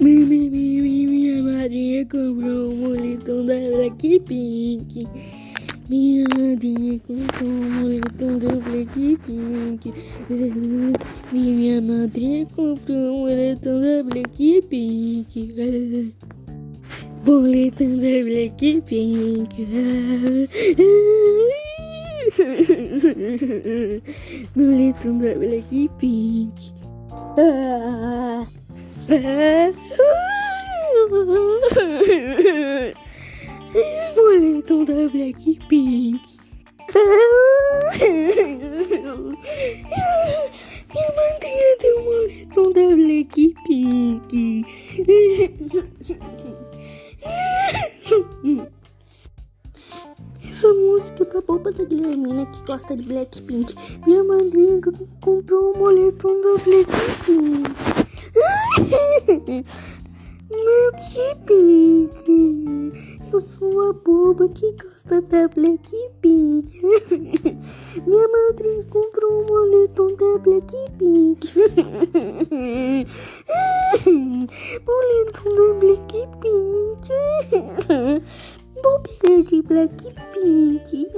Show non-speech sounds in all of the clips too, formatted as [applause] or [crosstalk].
Minha madrinha comprou um moletom da Blackpink. Minha madrinha comprou um moletom da Blackpink. Minha madrinha comprou um moletom da Blackpink. Boletom da Blackpink. Boletom da Blackpink. Ah. Boletom da Blackpink. Minha madrinha deu um moletom da Blackpink. Essa música é pra boba da Guilhermina que gosta de Blackpink. Minha madrinha comprou um moletom da Blackpink. Blackpink. Eu sou a boba que gosta da Blackpink. [laughs] Minha madrinha comprou um moletom da Blackpink. [laughs] Moletom da Blackpink. [laughs] Bobeira de Blackpink.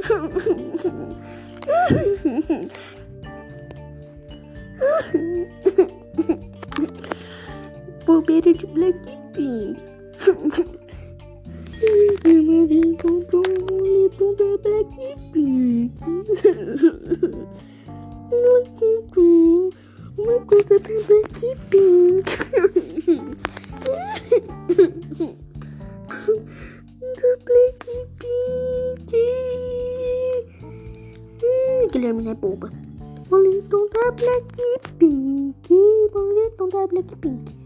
Bobeira de Blackpink. [laughs] Minha madrinha comprou um moletom da Blackpink. [laughs] Ela comprou uma coisa da Blackpink. [laughs] da Blackpink. Guilherme é boba. Moletom da Blackpink. Moletom da Blackpink.